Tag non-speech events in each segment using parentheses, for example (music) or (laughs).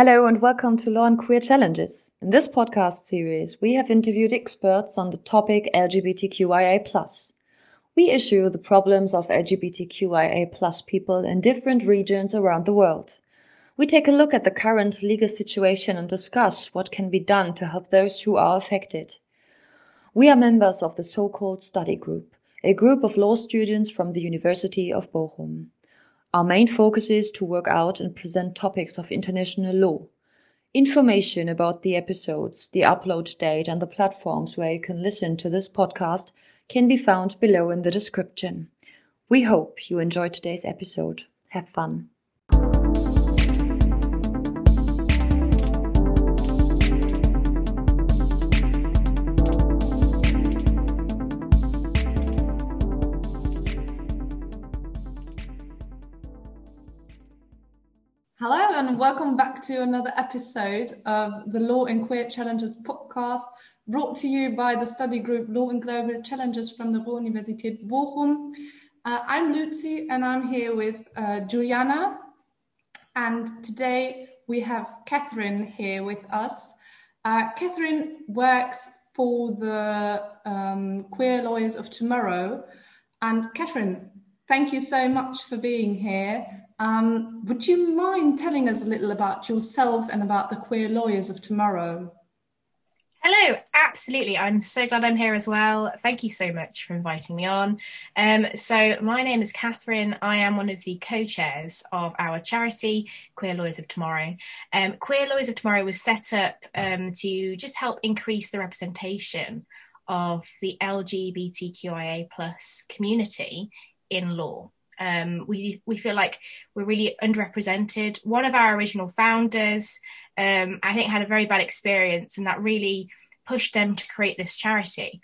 Hello and welcome to Law and Queer Challenges. In this podcast series, we have interviewed experts on the topic LGBTQIA+. We issue the problems of LGBTQIA+ people in different regions around the world. We take a look at the current legal situation and discuss what can be done to help those who are affected. We are members of the so-called study group, a group of law students from the University of Bochum. Our main focus is to work out and present topics of international law. Information about the episodes, the upload date, and the platforms where you can listen to this podcast can be found below in the description. We hope you enjoyed today's episode. Have fun. Welcome back to another episode of the Law and Queer Challenges podcast, brought to you by the study group Law and Global Challenges from the Ruhr-Universität Bochum. Uh, I'm Luzie and I'm here with uh, Giuliana. And today we have Katherine here with us. Uh, Katherine works for the um, Queer Lawyers of Tomorrow. And Katherine, thank you so much for being here. Um, would you mind telling us a little about yourself and about the Queer Lawyers of Tomorrow? Hello, absolutely. I'm so glad I'm here as well. Thank you so much for inviting me on. Um, so, my name is Katherine. I am one of the co chairs of our charity, Queer Lawyers of Tomorrow. Um, Queer Lawyers of Tomorrow was set up um, to just help increase the representation of the LGBTQIA plus community in law. Um, we we feel like we're really underrepresented. One of our original founders, um, I think, had a very bad experience, and that really pushed them to create this charity.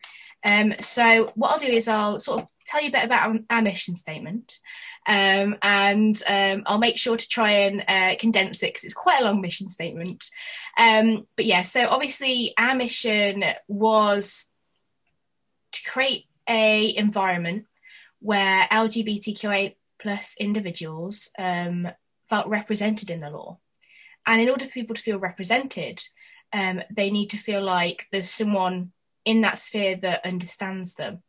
Um, so what I'll do is I'll sort of tell you a bit about our, mission statement, um, and um, I'll make sure to try and uh, condense it because it's quite a long mission statement. Um, but yeah, so obviously our mission was to create a environment where LGBTQA plus individuals um, felt represented in the law. And in order for people to feel represented, um, they need to feel like there's someone in that sphere that understands them.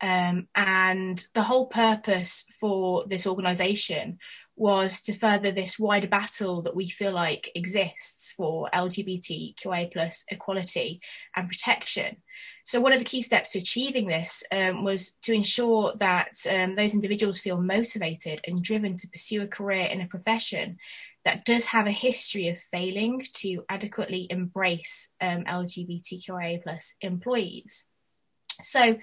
Um, and the whole purpose for this organisation was to further this wider battle that we feel like exists for LGBTQA plus equality and protection. So one of the key steps to achieving this um, was to ensure that um, those individuals feel motivated and driven to pursue a career in a profession that does have a history of failing to adequately embrace um, LGBTQIA plus employees. So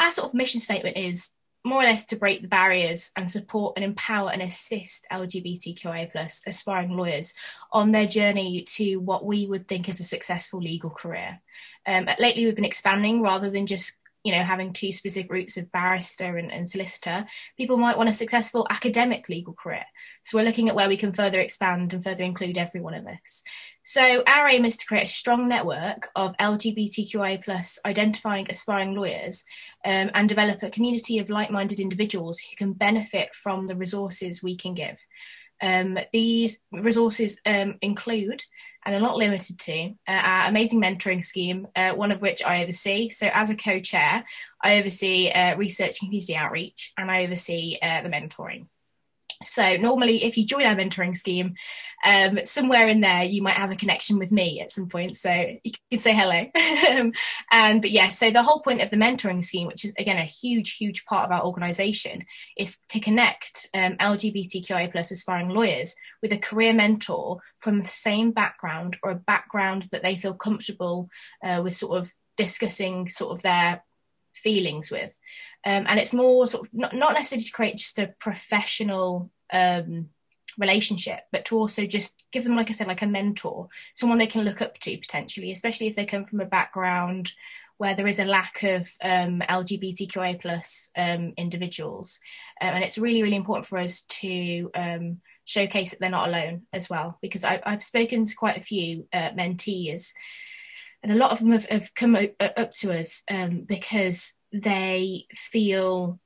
our sort of mission statement is more or less to break the barriers and support and empower and assist LGBTQIA plus aspiring lawyers on their journey to what we would think is a successful legal career. Um, lately, we've been expanding rather than just you know having two specific routes of barrister and, and, solicitor people might want a successful academic legal career. So we're looking at where we can further expand and further include everyone in this so our aim is to create a strong network of lgbtqia plus identifying aspiring lawyers um, and develop a community of like-minded individuals who can benefit from the resources we can give. Um, these resources um, include and are not limited to uh, our amazing mentoring scheme, uh, one of which I oversee. So, as a co chair, I oversee uh, research and community outreach and I oversee uh, the mentoring. So normally, if you join our mentoring scheme, um, somewhere in there you might have a connection with me at some point, so you can say hello. (laughs) um, but yeah, so the whole point of the mentoring scheme, which is again a huge, huge part of our organisation, is to connect um, LGBTQIA plus aspiring lawyers with a career mentor from the same background or a background that they feel comfortable uh, with, sort of discussing sort of their feelings with. Um, and it's more sort of not, not necessarily to create just a professional um, relationship, but to also just give them, like I said, like a mentor, someone they can look up to potentially, especially if they come from a background where there is a lack of um, plus um, individuals, um, and it's really really important for us to um, showcase that they're not alone as well. Because I, have spoken to quite a few uh, mentees, and a lot of them have, have come up, up to us um, because they feel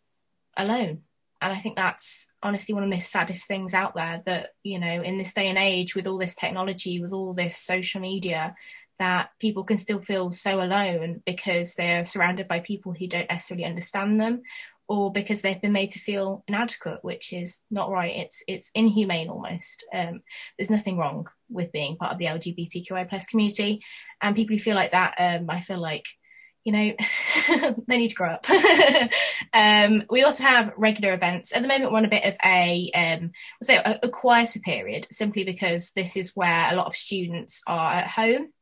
alone and I think that's honestly one of the saddest things out there that, you know, in this day and age with all this technology, with all this social media, that people can still feel so alone because they're surrounded by people who don't necessarily understand them or because they've been made to feel inadequate, which is not right. It's it's inhumane almost. Um, there's nothing wrong with being part of the LGBTQI plus community, and people who feel like that, um, I feel like you know, (laughs) they need to grow up. (laughs) um, we also have regular events. At the moment, we're on a bit of a, um, say a, a quieter period, simply because this is where a lot of students are at home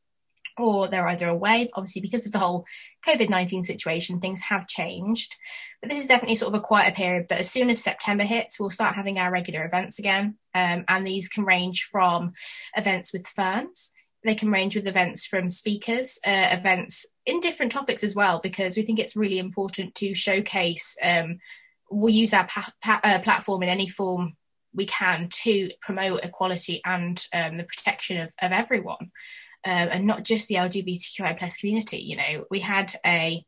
or they're either away. Obviously, because of the whole COVID 19 situation, things have changed. But this is definitely sort of a quieter period. But as soon as September hits, we'll start having our regular events again. Um, and these can range from events with firms they can range with events from speakers, uh, events in different topics as well, because we think it's really important to showcase. Um, we'll use our pa- pa- uh, platform in any form we can to promote equality and um, the protection of, of everyone, uh, and not just the LGBTQI plus community. You know, we had a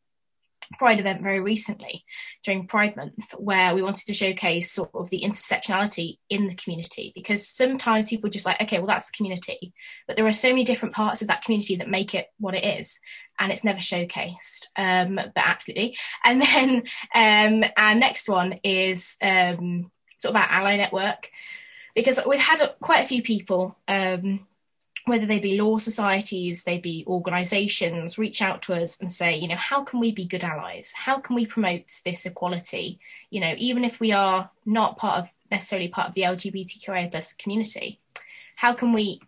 Pride event very recently during Pride Month, where we wanted to showcase sort of the intersectionality in the community because sometimes people just like, okay, well, that's the community, but there are so many different parts of that community that make it what it is, and it's never showcased. Um, but absolutely. And (laughs) then um, our next one is um, sort of our ally network because we've had quite a few people um, whether they be law societies, they be organizations, reach out to us and say, you know, how can we be good allies? How can we promote this equality? You know, even if we are not part of necessarily part of the LGBTQIA plus community, how can we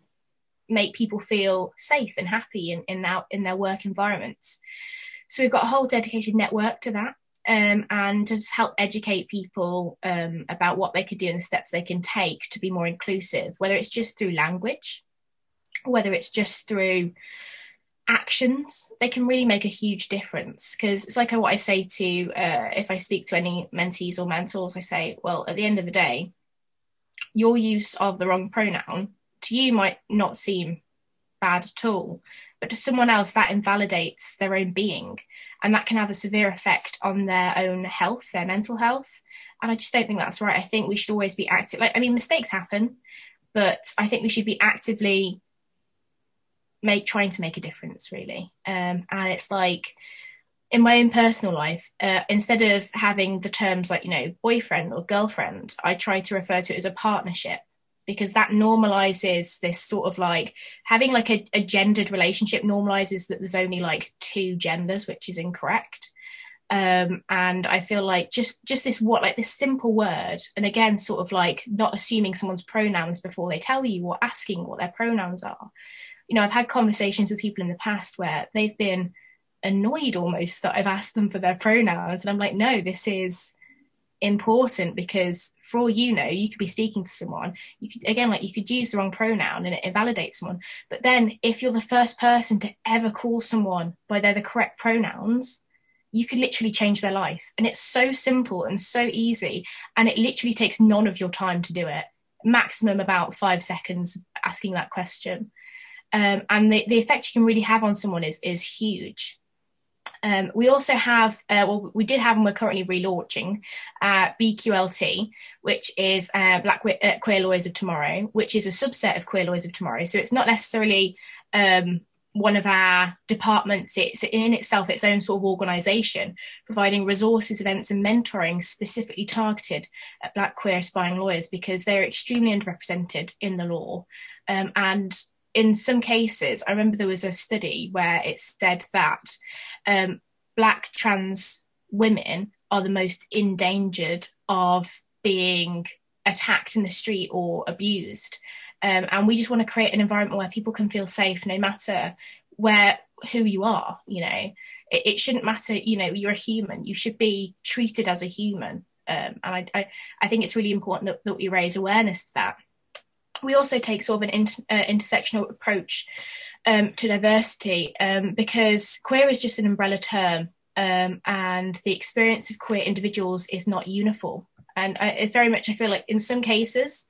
make people feel safe and happy in, in, our, in their work environments? So we've got a whole dedicated network to that. Um, and to just help educate people um, about what they could do and the steps they can take to be more inclusive, whether it's just through language, whether it's just through actions, they can really make a huge difference. Because it's like what I say to, uh, if I speak to any mentees or mentors, I say, well, at the end of the day, your use of the wrong pronoun to you might not seem bad at all, but to someone else, that invalidates their own being. And that can have a severe effect on their own health, their mental health. And I just don't think that's right. I think we should always be active. Like, I mean, mistakes happen, but I think we should be actively make trying to make a difference really. Um, and it's like in my own personal life uh, instead of having the terms like you know boyfriend or girlfriend i try to refer to it as a partnership because that normalizes this sort of like having like a, a gendered relationship normalizes that there's only like two genders which is incorrect. Um, and I feel like just just this what like this simple word, and again, sort of like not assuming someone's pronouns before they tell you or asking what their pronouns are, you know, I've had conversations with people in the past where they've been annoyed almost that I've asked them for their pronouns. And I'm like, no, this is important because for all you know, you could be speaking to someone, you could again like you could use the wrong pronoun and it invalidates someone. But then if you're the first person to ever call someone by their the correct pronouns, you could literally change their life. And it's so simple and so easy. And it literally takes none of your time to do it. Maximum about five seconds asking that question um, and the, the effect you can really have on someone is is huge. Um, we also have, uh, well, we did have, and we're currently relaunching uh, BQLT, which is uh, Black uh, Queer Lawyers of Tomorrow, which is a subset of Queer Lawyers of Tomorrow. So it's not necessarily um, one of our departments. It's in itself its own sort of organisation, providing resources, events, and mentoring specifically targeted at Black queer aspiring lawyers because they're extremely underrepresented in the law. Um, and in some cases, I remember there was a study where it said that um, black trans women are the most endangered of being attacked in the street or abused. Um, and we just want to create an environment where people can feel safe no matter where who you are you know? It, it shouldn't matter you know you're a human you should be treated as a human. Um, and I, I, I think it's really important that, that we raise awareness to that we also take sort of an inter, uh, intersectional approach um, to diversity um, because queer is just an umbrella term um, and the experience of queer individuals is not uniform. And I, it's very much, I feel like in some cases,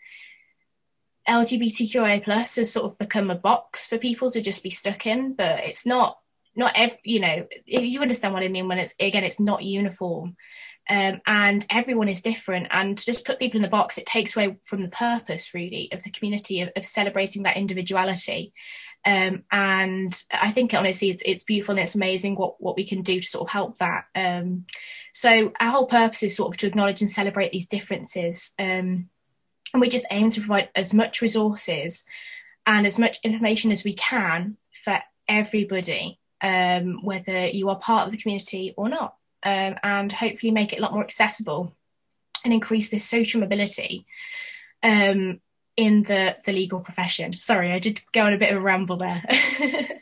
LGBTQIA plus has sort of become a box for people to just be stuck in, but it's not, not every, you know, you understand what I mean when it's, again, it's not uniform. Um, and everyone is different. And to just put people in the box, it takes away from the purpose, really, of the community of, of celebrating that individuality. Um, and I think honestly, it's, it's, beautiful and it's amazing what, what we can do to sort of help that. Um, so our whole purpose is sort of to acknowledge and celebrate these differences. Um, and we just aim to provide as much resources and as much information as we can for everybody, um, whether you are part of the community or not um, and hopefully make it a lot more accessible and increase this social mobility um, in the, the legal profession. Sorry, I did go on a bit of a ramble there. (laughs)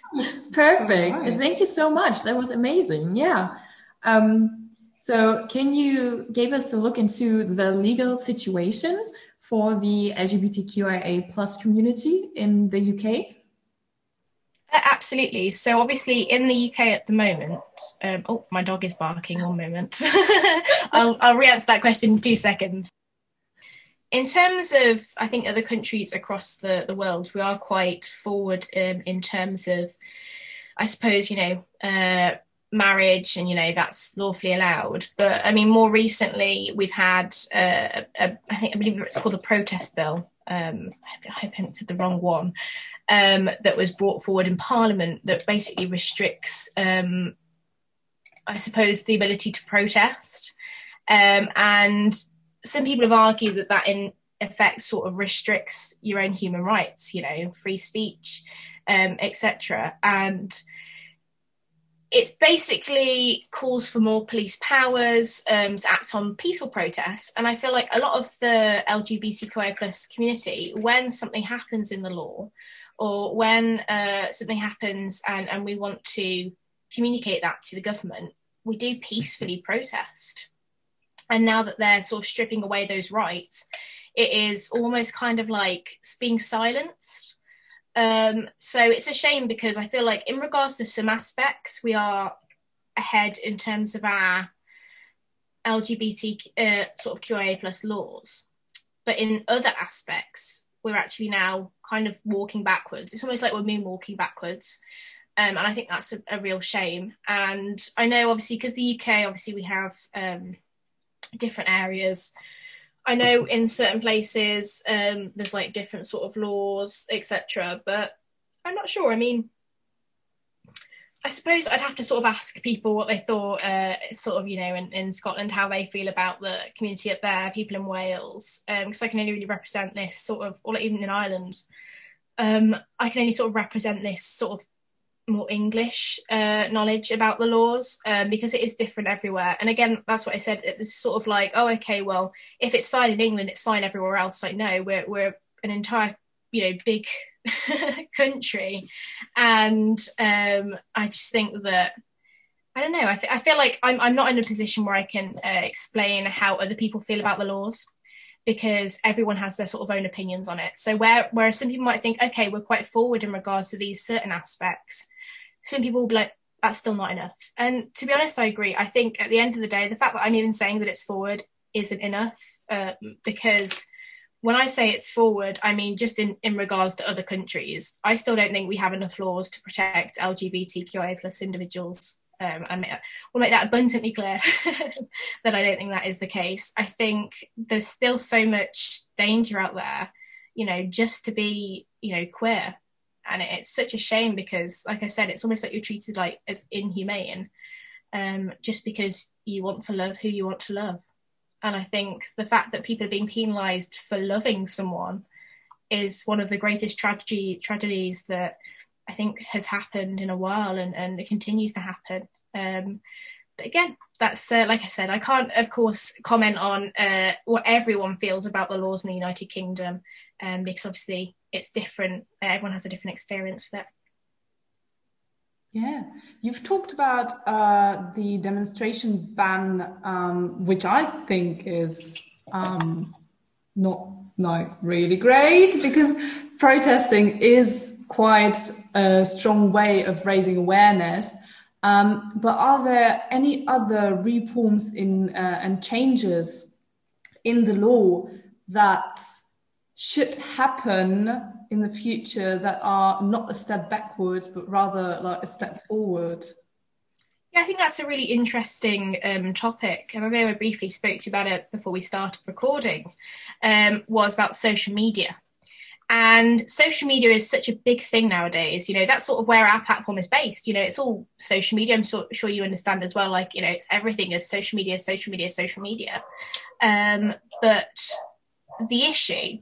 Perfect. Right. Thank you so much. That was amazing. Yeah. Um, so, can you give us a look into the legal situation for the LGBTQIA plus community in the UK? Uh, absolutely. So obviously in the UK at the moment, um, oh, my dog is barking. One moment. (laughs) I'll, I'll re-answer that question in two seconds. In terms of, I think other countries across the, the world, we are quite forward um, in terms of, I suppose, you know, uh, marriage and, you know, that's lawfully allowed. But I mean, more recently, we've had, uh, a, I think, I believe it's called the protest bill. Um, I hope I said the wrong one um, that was brought forward in Parliament that basically restricts, um, I suppose, the ability to protest. Um, and some people have argued that that, in effect, sort of restricts your own human rights, you know, free speech, um, etc. And it's basically calls for more police powers um, to act on peaceful protests. And I feel like a lot of the LGBTQI plus community, when something happens in the law, or when uh, something happens and, and we want to communicate that to the government, we do peacefully protest. And now that they're sort of stripping away those rights, it is almost kind of like being silenced. Um, so it's a shame because I feel like, in regards to some aspects, we are ahead in terms of our LGBT uh, sort of QIA plus laws. But in other aspects, we're actually now kind of walking backwards. It's almost like we're moonwalking backwards. Um, and I think that's a, a, real shame. And I know, obviously, because the UK, obviously, we have um, different areas. I know in certain places um, there's like different sort of laws, etc. But I'm not sure. I mean, I suppose I'd have to sort of ask people what they thought, uh, sort of, you know, in, in Scotland, how they feel about the community up there, people in Wales, because um, I can only really represent this sort of, or even in Ireland, um, I can only sort of represent this sort of more English uh, knowledge about the laws um, because it is different everywhere. And again, that's what I said. It's sort of like, oh, okay, well, if it's fine in England, it's fine everywhere else. Like, no, we're we're an entire, you know, big (laughs) country, and um, I just think that I don't know. I, feel like I'm I'm not in a position where I can uh, explain how other people feel about the laws because everyone has their sort of own opinions on it. So where whereas some people might think, okay, we're quite forward in regards to these certain aspects, some people will be like, that's still not enough. And to be honest, I agree. I think at the end of the day, the fact that I'm even saying that it's forward isn't enough uh, because when I say it's forward, I mean just in, in regards to other countries. I still don't think we have enough laws to protect LGBTQIA plus individuals. Um, and we'll make that abundantly clear (laughs) that I don't think that is the case. I think there's still so much danger out there, you know, just to be, you know, queer. And it's such a shame because, like I said, it's almost like you're treated like as inhumane, um, just because you want to love who you want to love. And I think the fact that people are being penalised for loving someone is one of the greatest tragedy tragedies that I think has happened in a while and, and it continues to happen. Um, but again, that's uh, like I said, I can't, of course, comment on uh, what everyone feels about the laws in the United Kingdom um, because obviously it's different. everyone has a different experience with it. Yeah, you've talked about uh, the demonstration ban, um, which I think is um, not not really great because protesting is quite a strong way of raising awareness. Um, but are there any other reforms in uh, and changes in the law that should happen in the future that are not a step backwards, but rather like a step forward? Yeah, I think that's a really interesting um, topic, and I know I briefly spoke to you about it before we started recording. Um, was about social media, and social media is such a big thing nowadays. You know, that's sort of where our platform is based. You know, it's all social media. I'm so, sure you understand as well. Like, you know, it's everything is social media, social media, social media. Um, but the issue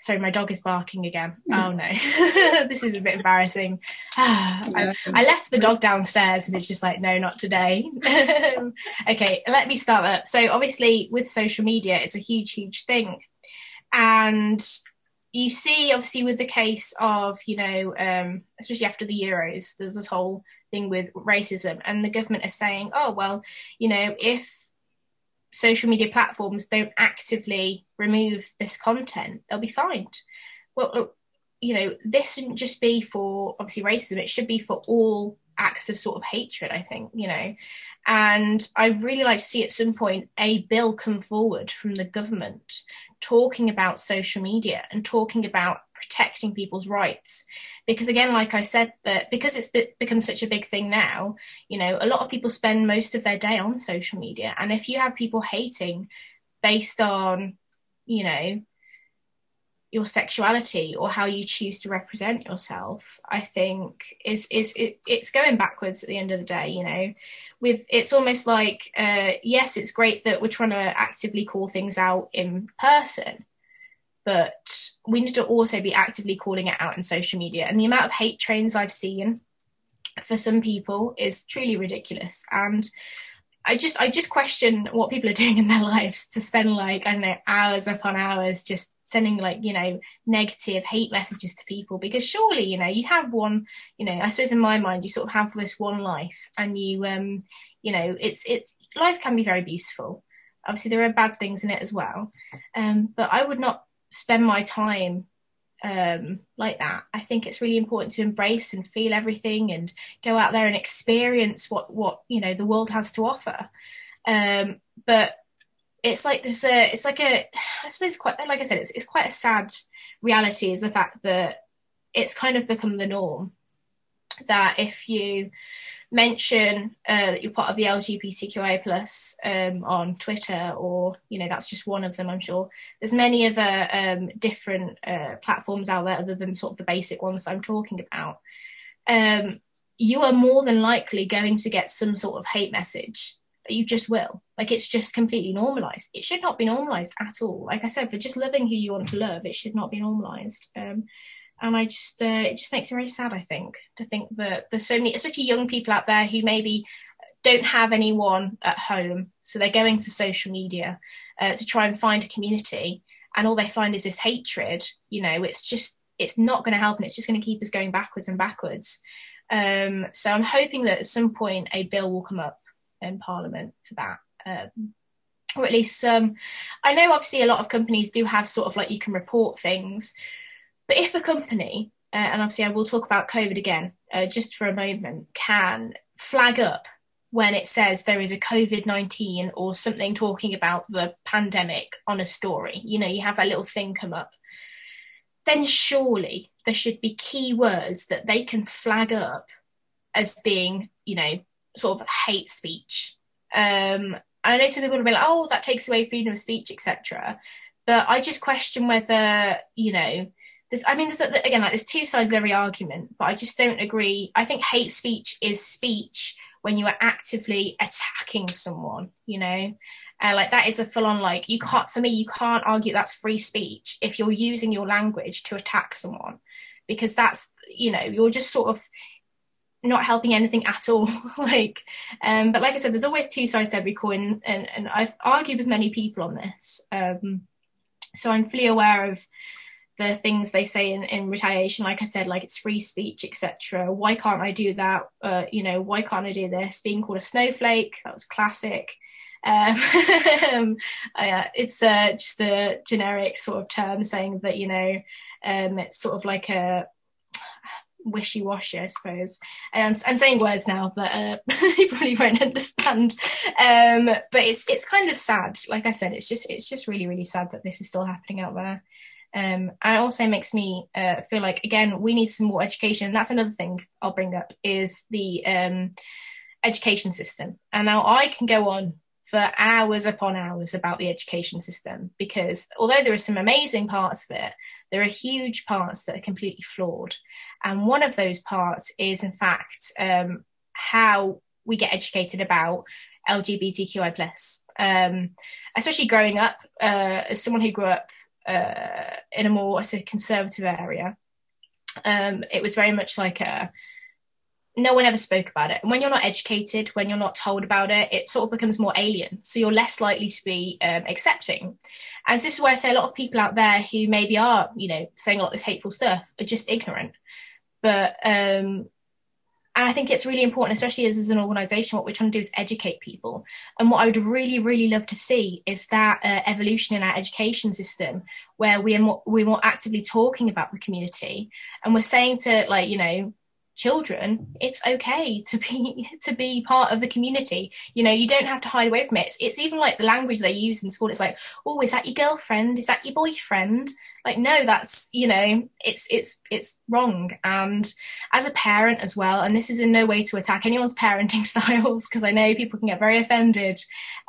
Sorry, my dog is barking again. Hmm. Oh no, (laughs) this is a bit embarrassing. (sighs) I, I, left the dog downstairs and it's just like, no, not today. (laughs) okay, let me start up. So, obviously, with social media, it's a huge, huge thing. And you see, obviously, with the case of, you know, um, especially after the Euros, there's this whole thing with racism, and the government is saying, oh, well, you know, if social media platforms don't actively remove this content, they'll be fined. Well, uh, you know, this shouldn't just be for obviously racism, it should be for all acts of sort of hatred, I think, you know. And I'd really like to see at some point a bill come forward from the government talking about social media and talking about protecting people's rights because again like i said that because it's become such a big thing now you know a lot of people spend most of their day on social media. And if you have people hating based on you know your sexuality or how you choose to represent yourself i think is is it, it's going backwards at the end of the day you know. With it's almost like uh yes it's great that we're trying to actively call things out in person but we need to also be actively calling it out in social media. And the amount of hate trains I've seen for some people is truly ridiculous. And I just I just question what people are (laughs) doing in their lives to spend like I don't know hours upon hours just sending like you know negative hate messages to people because surely you know you have one you know I suppose in my mind you sort of have this one life and you um you know it's it's life can be very beautiful obviously there are bad things in it as well um but I would not spend my time um, like that. I think it's really important to embrace and feel everything and go out there and experience what what you know the world has to offer. Um, but it's like this. Uh, it's like a. I suppose quite like I said. It's it's quite a sad reality. Is the fact that it's kind of become the norm that if you mention uh, that you're part of the LGBTQIA plus um, on Twitter, or you know that's just one of them. I'm sure there's many other um, different uh, platforms out there other than sort of the basic ones I'm talking about. Um, you are more than likely going to get some sort of hate message. You just will. Like it's just completely normalized. It should not be normalized at all. Like I said, for just loving who you want to love, it should not be normalized. Um, and I just uh, it just makes me very sad. I think to think that there's so many, especially young people out there who maybe don't have anyone at home, so they're going to social media uh, to try and find a community, and all they find is this hatred. You know, it's just it's not going to help, and it's just going to keep us going backwards and backwards. Um, so I'm hoping that at some point a bill will come up in Parliament for that. Um, or at least some. I know obviously a lot of companies do have sort of like you can report things, but if a company, uh, and obviously I will talk about COVID again uh, just for a moment, can flag up when it says there is a COVID 19 or something talking about the pandemic on a story, you know, you have that little thing come up, then surely there should be keywords that they can flag up as being, you know, sort of hate speech. Um, I know some people will be like, oh, that takes away freedom of speech, etc. But I just question whether, you know, there's i mean there's again like there's two sides of every argument but i just don't agree. I think hate speech is speech when you are actively attacking someone you know? Uh, like that is a full on like you can't for me you can't argue that's free speech if you're using your language to attack someone because that's you know you're just sort of not helping anything at all (laughs) like um but like i said there's always two sides to every coin and and i've argued with many people on this um so i'm fully aware of the things they say in, in retaliation like i said like it's free speech etc why can't i do that? Uh, you know why can't i do this? Being called a snowflake that was classic. Um, (laughs) uh, it's uh, just a generic sort of term saying that you know um, it's sort of like a wishy-washy i suppose. Um, i'm saying words now that uh, (laughs) you probably won't understand. Um, but it's it's kind of sad. Like i said it's just it's just really really sad that this is still happening out there um, and it also makes me uh, feel like again we need some more education. And that's another thing I'll bring up is the um, education system. And now I can go on for hours upon hours about the education system because although there are some amazing parts of it, there are huge parts that are completely flawed. And one of those parts is, in fact, um, how we get educated about LGBTQI plus. Um, especially growing up uh, as someone who grew up uh, in a more I say conservative area, um, it was very much like a no one ever spoke about it. And when you're not educated, when you're not told about it, it sort of becomes more alien. So you're less likely to be um, accepting. And this is why I say a lot of people out there who maybe are, you know, saying a lot of this hateful stuff are just ignorant. But um, and I think it's really important, especially as, as an organisation, what we're trying to do is educate people. And what I would really, really love to see is that uh, evolution in our education system, where we are more, we're more actively talking about the community, and we're saying to like you know children it's okay to be (laughs) to be part of the community. You know you don't have to hide away from it. It's, it's, even like the language they use in school. It's like oh is that your girlfriend? Is that your boyfriend? Like no that's you know it's it's it's wrong. And as a parent as well and this is in no way to attack anyone's (laughs) parenting (laughs) styles because i know people can get very offended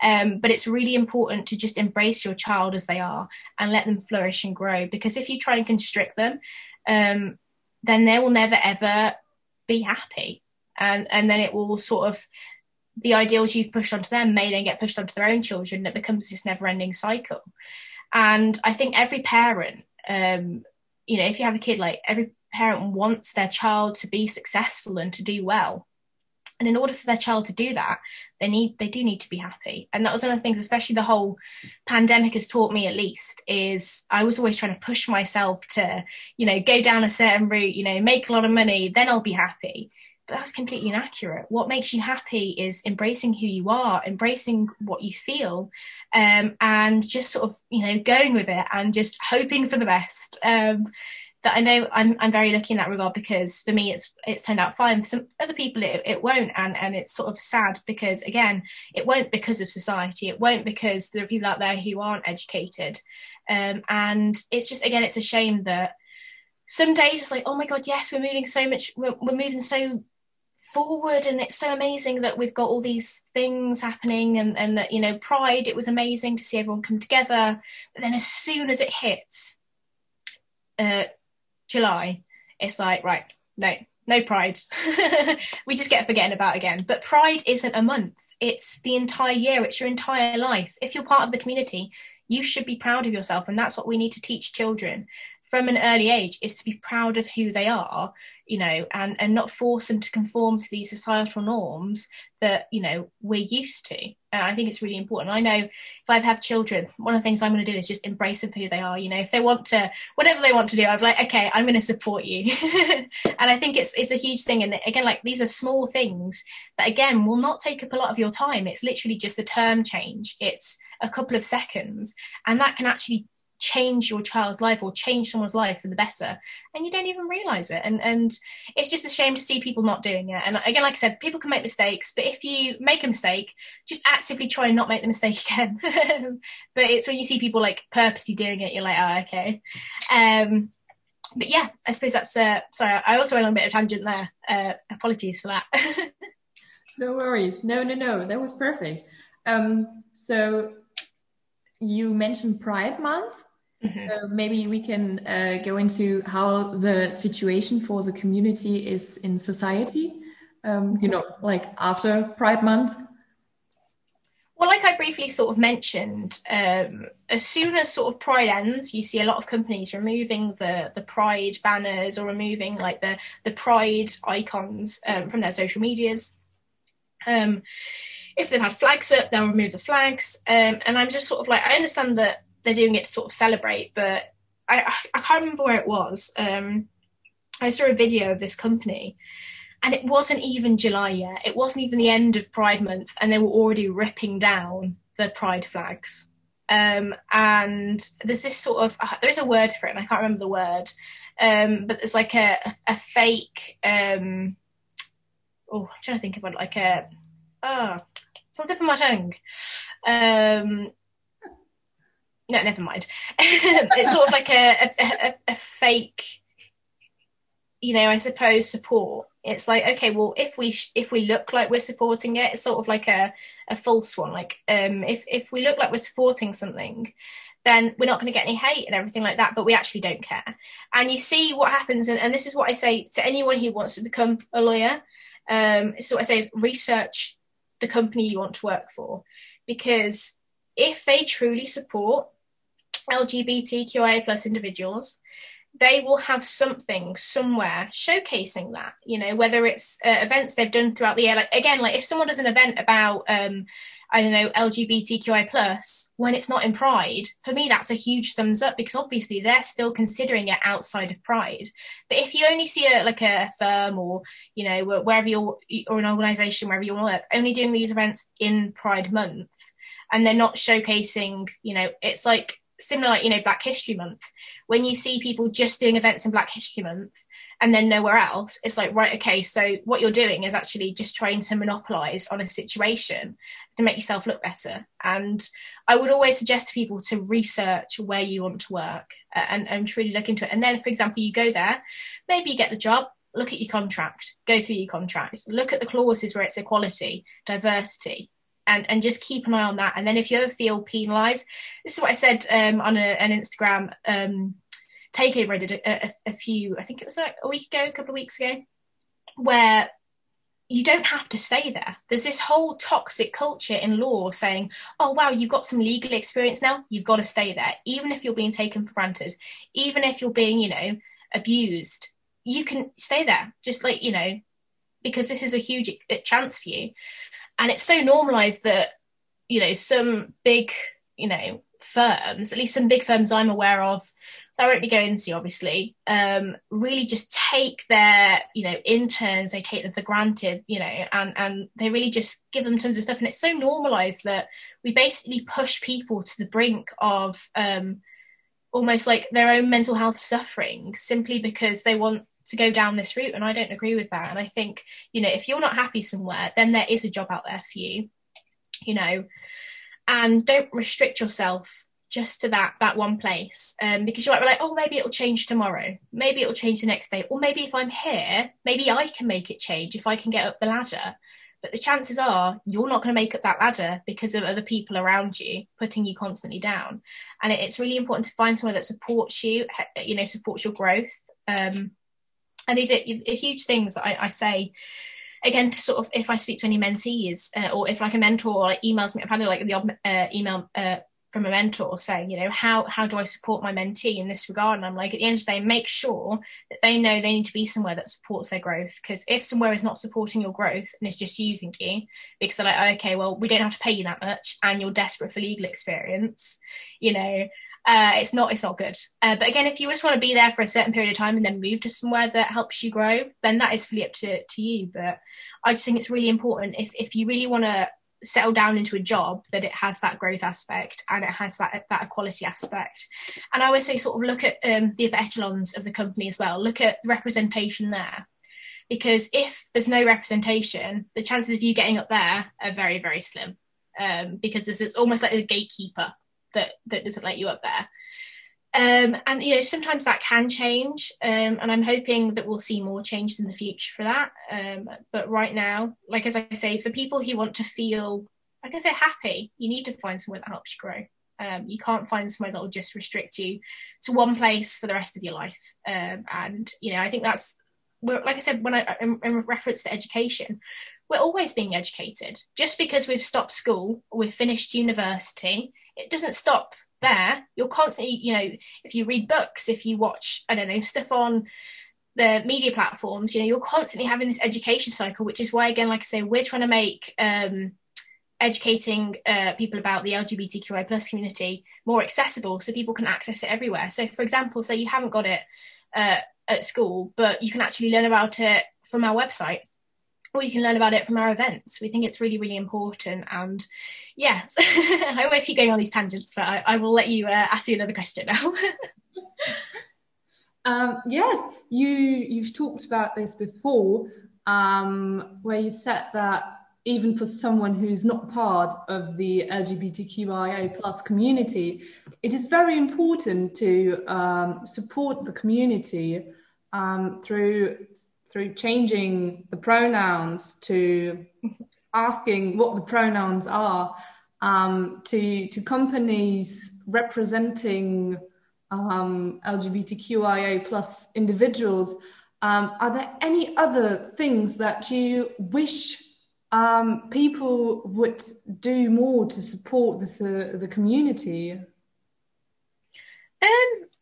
um, but it's really important to just embrace your child as they are and let them flourish and grow. Because if you try and constrict them um, then they will never ever be happy. And and then it will sort of the ideals you've pushed onto them may then get pushed onto their own children it becomes this never ending cycle. And i think every parent um you know if you have a kid like every parent wants their child to be successful and to do well. And in order for their child to do that they need they do need to be happy. And that was one of the things especially the whole pandemic has taught me at least is i was always trying to push myself to you know go down a certain route you know make a lot of money then i'll be happy. But that's completely inaccurate. What makes you happy is embracing who you are embracing what you feel um, and just sort of you know going with it and just hoping for the best. Um, that I know I'm I'm very lucky in that regard because for me it's it's turned out fine. For some other people it, it won't and and it's sort of sad because again it won't because of society. It won't because there are people out there who aren't educated. Um, and it's just again it's a shame that some days it's like oh my god yes we're moving so much we're, we're moving so forward and it's so amazing that we've got all these things happening and, and that you know pride it was amazing to see everyone come together but then as soon as it hits uh, July, it's like, right, no, no pride. (laughs) we just get forgetting about again. But pride isn't a month, it's the entire year, it's your entire life. If you're part of the community, you should be proud of yourself. And that's what we need to teach children from an early age is to be proud of who they are you know and and not force them to conform to these societal norms that you know we're used to. And i think it's really important. I know if i have children one of the things i'm going to do is just embrace them for who they are. You know if they want to whatever they want to do i'm like okay i'm going to support you. (laughs) And i think it's it's a huge thing. And again like these are small things that again will not take up a lot of your time. It's literally just a term change. It's a couple of seconds. And that can actually change your child's life or change someone's life for the better and you don't even realize it. And and it's just a shame to see people not doing it. And again like i said people can make mistakes but if you make a mistake just actively try and not make the mistake (laughs) again. But it's when you see people like purposely doing it you're like oh okay. Um but yeah i suppose that's uh sorry i also went on a bit of tangent there. Uh apologies for that. (laughs) No worries. No no no. That was perfect. Um so you mentioned pride month Mm-hmm. So maybe we can uh, go into how the situation for the community is in society. Um, you know, like after Pride Month. Well, like I briefly sort of mentioned, um, as soon as sort of Pride ends, you see a lot of companies removing the the Pride banners or removing like the the Pride icons um, from their social medias. Um, if they've had flags up, they'll remove the flags. Um, and I'm just sort of like, I understand that they're doing it to sort of celebrate, but I, I can't remember where it was. Um, I saw a video of this company and it wasn't even July yet. It wasn't even the end of Pride Month, and they were already ripping down the Pride flags. Um, and there's this sort of uh, there's a word for it, and I can't remember the word. Um, but there's like a a, fake. Um, oh, I'm trying to think about it, like a oh, it's on my tongue. No, never mind. (laughs) it's sort of like a, a, a, fake, you know, I suppose support It's like, okay, well, if we sh- if we look like we're supporting it, it's sort of like a, a false one. Like, um, if if we look like we're supporting something, then we're not going to get any hate and everything like that, but we actually don't care. And you see what happens, and, and this is what I say to anyone who wants to become a lawyer. Um, is what I say is research the company you want to work for, because if they truly support LGBTQIA plus individuals, they will have something somewhere showcasing that you know whether it's uh, events they've done throughout the year. Like again like if someone does an event about um i don't know lgbtqi plus when it's not in pride for me that's a huge thumbs up because obviously they're still considering it outside of pride. But if you only see a like a firm or you know wherever you're or an organization wherever you work only doing these events in pride month and they're not showcasing you know it's like similar like you know black history month when you see people just doing events in black history month and then nowhere else it's like right okay so what you're doing is actually just trying to monopolize on a situation to make yourself look better. And i would always suggest to people to research where you want to work and, and truly look into it. And then for example you go there maybe you get the job look at your contract go through your contract look at the clauses where it's equality diversity and and just keep an eye on that. And then if you ever feel penalised, this is what I said um, on a, an Instagram um, takeover I did a, a, a, few, I think it was like a week ago, a couple of weeks ago, where you don't have to stay there. There's this whole toxic culture in law saying, oh, wow, you've got some legal experience now, you've got to stay there. Even if you're being taken for granted, even if you're being, you know, abused, you can stay there. Just like, you know, because this is a huge chance for you and it's so normalized that you know some big you know firms at least some big firms i'm aware of that won't be going to obviously um, really just take their you know interns they take them for granted you know and and they really just give them tons of stuff. And it's so normalized that we basically push people to the brink of um, almost like their own mental health suffering simply because they want to go down this route and i don't agree with that. And i think you know if you're not happy somewhere then there is a job out there for you you know. And don't restrict yourself just to that that one place um, because you might be like oh maybe it'll change tomorrow. Maybe it'll change the next day. Or maybe if i'm here maybe i can make it change if i can get up the ladder. But the chances are you're not going to make up that ladder because of other people around you putting you constantly down. And it's really important to find someone that supports you you know supports your growth um, and these are, are huge things that I, I, say again to sort of if I speak to any mentees uh, or if like a mentor like emails me I've had like the uh, email uh, from a mentor saying you know how how do I support my mentee in this regard? And I'm like at the end of the day make sure that they know they need to be somewhere that supports their growth because if somewhere is not supporting your growth and is just using you because they're like okay well we don't have to pay you that much and you're desperate for legal experience you know uh, it's not it's not good. Uh, but again, if you just want to be there for a certain period of time and then move to somewhere that helps you grow, then that is fully up to, to you. But I just think it's really important if if you really want to settle down into a job that it has that growth aspect and it has that that equality aspect. And I always say sort of look at um, the echelons of the company as well. Look at the representation there. Because if there's no representation, the chances of you getting up there are very, very slim. Um, because this is almost like a gatekeeper that that doesn't let you up there. Um, and you know sometimes that can change, um, and I'm hoping that we'll see more changes in the future for that. Um, but right now, like as I say, for people who want to feel, like I say, happy, you need to find somewhere that helps you grow. Um, you can't find somewhere that will just restrict you to one place for the rest of your life. Um, and you know, I think that's like I said when I in, in reference to education, we're always being educated. Just because we've stopped school we've finished university, it doesn't stop there. You're constantly, you know, if you read books, if you watch, I don't know, stuff on the media platforms, you know, you're constantly having this education cycle, which is why, again, like I say, we're trying to make um, educating uh, people about the LGBTQI plus community more accessible so people can access it everywhere. So, for example, say you haven't got it uh, at school, but you can actually learn about it from our website or you can learn about it from our events. We think it's really, really important. And yeah, (laughs) I always keep going on these tangents, but I, I will let you uh, ask you another question now. (laughs) um, yes, you you've talked about this before, um, where you said that even for someone who's not part of the LGBTQIA plus community, it is very important to um, support the community um, through through changing the pronouns to asking what the pronouns are um, to to companies representing um, LGBTQIA plus individuals. Um, are there any other things that you wish um, people would do more to support this, uh, the community? Um,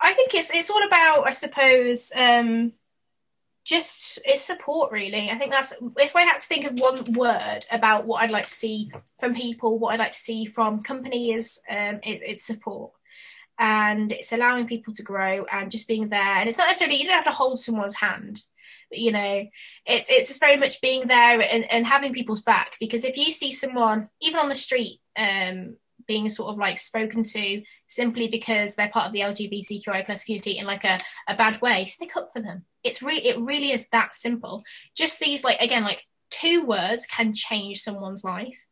I think it's it's all about, I suppose, um, just it's support really. I think that's if i had to think of one word about what i'd like to see from people what i'd like to see from companies um, it, it's support. And it's allowing people to grow and just being there. And it's not necessarily you don't have to hold someone's hand but, you know it's it's just very much being there and, and having people's back. Because if you see someone even on the street um, being sort of like spoken to simply because they're part of the LGBTQI plus community in like a, a bad way, stick up for them. It's really it really is that simple. Just these like again like two words can change someone's life.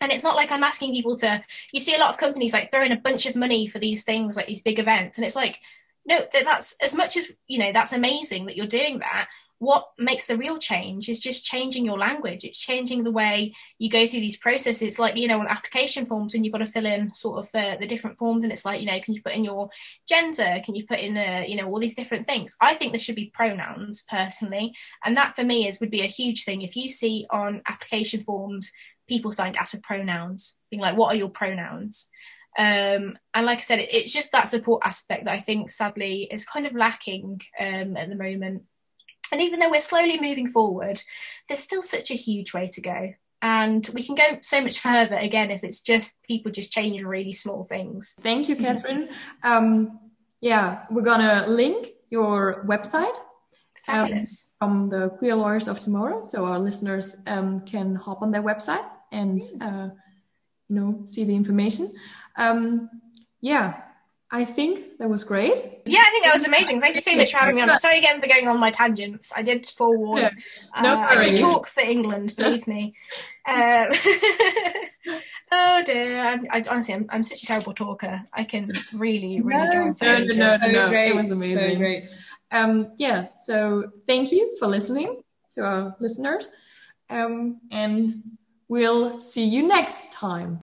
And it's not like I'm asking people to you see a lot of companies like throwing a bunch of money for these things like these big events and it's like no that, that's as much as you know that's amazing that you're doing that what makes the real change is just changing your language. It's changing the way you go through these processes. It's like you know on application forms when you've got to fill in sort of the, the different forms and it's like you know can you put in your gender? Can you put in a, you know all these different things? I think there should be pronouns personally. And that for me is would be a huge thing. If you see on application forms people starting to ask for pronouns being like what are your pronouns? Um, and like I said, it, it's just that support aspect that I think sadly is kind of lacking um, at the moment. And even though we're slowly moving forward, there's still such a huge way to go. And we can go so much further again if it's just people just change really small things. Thank you, Katherine. Um, yeah, we're gonna link your website um, from the Queer Lawyers of Tomorrow, so our listeners um, can hop on their website and uh, you know see the information. Um, yeah, I think that was great. Yeah, I think that was amazing. Thank you so much for having me on. Sorry again for going on my tangents. I did forewarn. Yeah. No uh, I can talk for England, believe me. Um, (laughs) oh dear, I'm, I, honestly, I'm, I'm such a terrible talker. I can really, really no, go on for no, ages. No, no, no, no. It was amazing. So great. Um, yeah, so thank you for listening to our listeners. Um, and we'll see you next time.